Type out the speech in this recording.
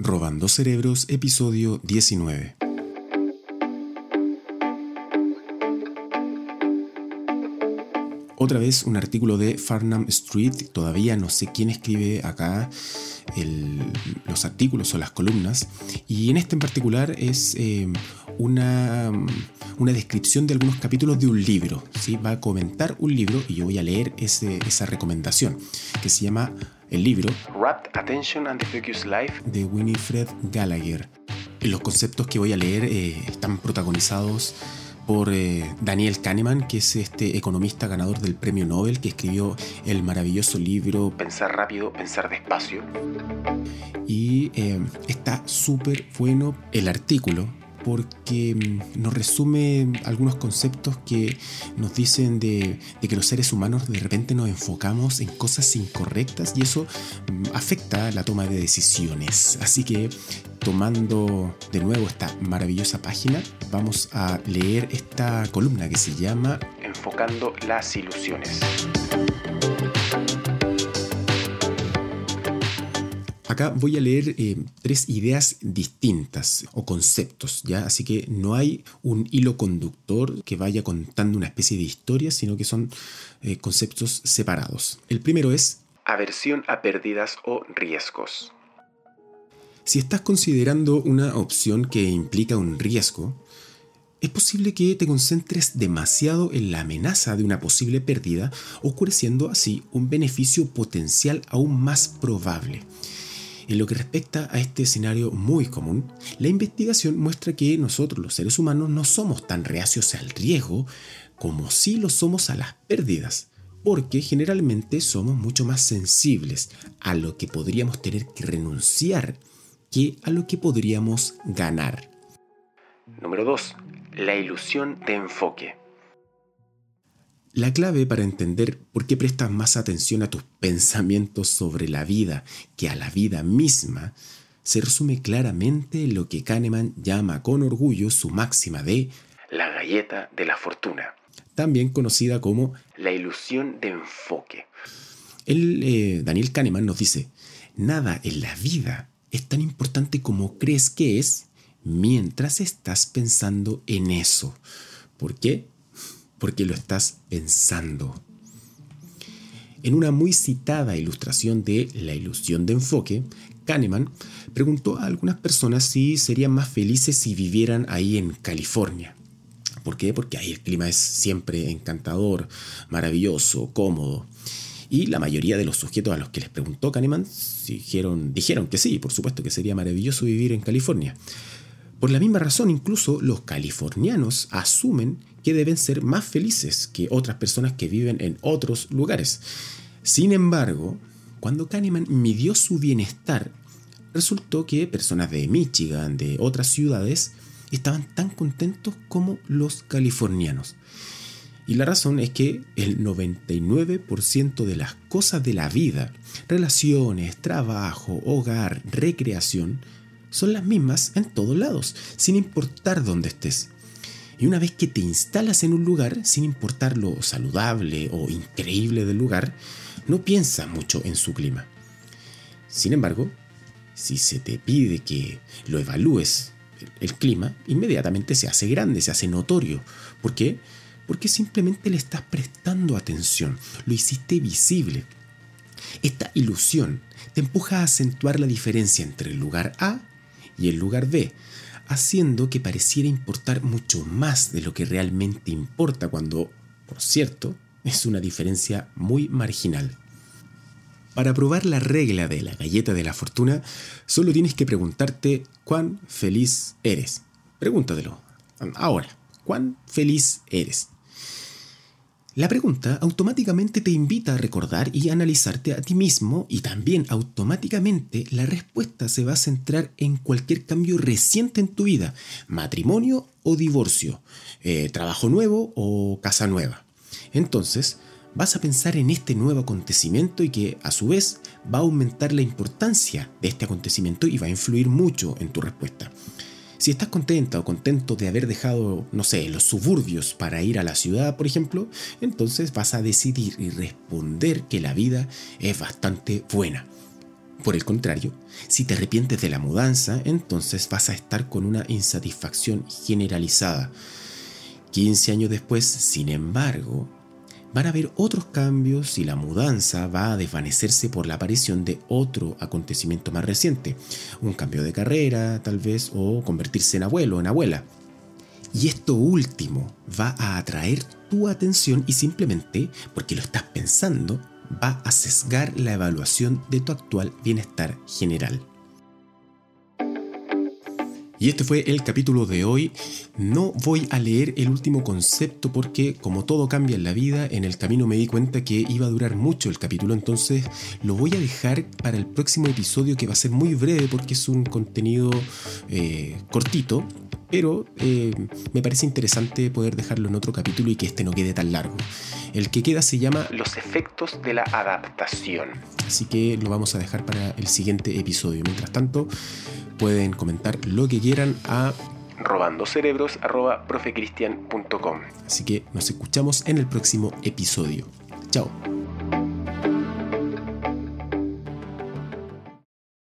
Robando Cerebros, episodio 19. Otra vez un artículo de Farnham Street, todavía no sé quién escribe acá los artículos o las columnas, y en este en particular es eh, una, una, descripción de algunos capítulos de un libro. ¿sí? Va a comentar un libro y yo voy a leer esa recomendación, que se llama el libro Rapt Attention and the Focus Life de Winifred Gallagher. Los conceptos que voy a leer eh, están protagonizados por eh, Daniel Kahneman, que es este economista ganador del premio Nobel, que escribió el maravilloso libro Pensar rápido, pensar despacio. Y eh, está súper bueno el artículo porque mm, nos resume algunos conceptos que nos dicen de, que los seres humanos de repente nos enfocamos en cosas incorrectas y eso mm, afecta la toma de decisiones. Así que tomando de nuevo esta maravillosa página, vamos a leer esta columna que se llama Enfocando las ilusiones. Acá voy a leer eh, tres ideas distintas o conceptos, ¿ya? Así que no hay un hilo conductor que vaya contando una especie de historia, sino que son eh, conceptos separados. El primero es aversión a pérdidas o riesgos. Si estás considerando una opción que implica un riesgo, es posible que te concentres demasiado en la amenaza de una posible pérdida, oscureciendo así un beneficio potencial aún más probable. En lo que respecta a este escenario muy común, la investigación muestra que nosotros los seres humanos no somos tan reacios al riesgo como si lo somos a las pérdidas, porque generalmente somos mucho más sensibles a lo que podríamos tener que renunciar que a lo que podríamos ganar. Número 2. La ilusión de enfoque. La clave para entender por qué prestas más atención a tus pensamientos sobre la vida que a la vida misma se resume claramente en lo que Kahneman llama con orgullo su máxima de la galleta de la fortuna, también conocida como la ilusión de enfoque. El, eh, Daniel Kahneman nos dice, nada en la vida es tan importante como crees que es mientras estás pensando en eso. ¿Por qué? Porque lo estás pensando. En una muy citada ilustración de La ilusión de enfoque, Kahneman preguntó a algunas personas si serían más felices si vivieran ahí en California. ¿Por qué? Porque ahí el clima es siempre encantador, maravilloso, cómodo. Y la mayoría de los sujetos a los que les preguntó Kahneman dijeron, dijeron que sí, por supuesto que sería maravilloso vivir en California. Por la misma razón, incluso los californianos asumen que deben ser más felices que otras personas que viven en otros lugares. Sin embargo, cuando Kahneman midió su bienestar, resultó que personas de Michigan, de otras ciudades, estaban tan contentos como los californianos. Y la razón es que el 99% de las cosas de la vida, relaciones, trabajo, hogar, recreación, son las mismas en todos lados, sin importar dónde estés. Y una vez que te instalas en un lugar, sin importar lo saludable o increíble del lugar, no piensas mucho en su clima. Sin embargo, si se te pide que lo evalúes, el clima inmediatamente se hace grande, se hace notorio. ¿Por qué? porque simplemente le estás prestando atención, lo hiciste visible. Esta ilusión te empuja a acentuar la diferencia entre el lugar A y el lugar B, haciendo que pareciera importar mucho más de lo que realmente importa cuando, por cierto, es una diferencia muy marginal. Para probar la regla de la galleta de la fortuna, solo tienes que preguntarte cuán feliz eres. Pregúntatelo. Ahora, ¿cuán feliz eres? La pregunta automáticamente te invita a recordar y analizarte a ti mismo y también automáticamente la respuesta se va a centrar en cualquier cambio reciente en tu vida, matrimonio o divorcio, eh, trabajo nuevo o casa nueva. Entonces, vas a pensar en este nuevo acontecimiento y que a su vez va a aumentar la importancia de este acontecimiento y va a influir mucho en tu respuesta. Si estás contenta o contento de haber dejado, no sé, los suburbios para ir a la ciudad, por ejemplo, entonces vas a decidir y responder que la vida es bastante buena. Por el contrario, si te arrepientes de la mudanza, entonces vas a estar con una insatisfacción generalizada. 15 años después, sin embargo, van a haber otros cambios y la mudanza va a desvanecerse por la aparición de otro acontecimiento más reciente, un cambio de carrera tal vez o convertirse en abuelo o en abuela. Y esto último va a atraer tu atención y simplemente porque lo estás pensando va a sesgar la evaluación de tu actual bienestar general. Y este fue el capítulo de hoy. No voy a leer el último concepto porque como todo cambia en la vida, en el camino me di cuenta que iba a durar mucho el capítulo, entonces lo voy a dejar para el próximo episodio que va a ser muy breve porque es un contenido eh, cortito, pero eh, me parece interesante poder dejarlo en otro capítulo y que este no quede tan largo. El que queda se llama Los efectos de la adaptación. Así que lo vamos a dejar para el siguiente episodio. Mientras tanto, pueden comentar lo que quieran a robandocerebros.profecristian.com. Así que nos escuchamos en el próximo episodio. Chao.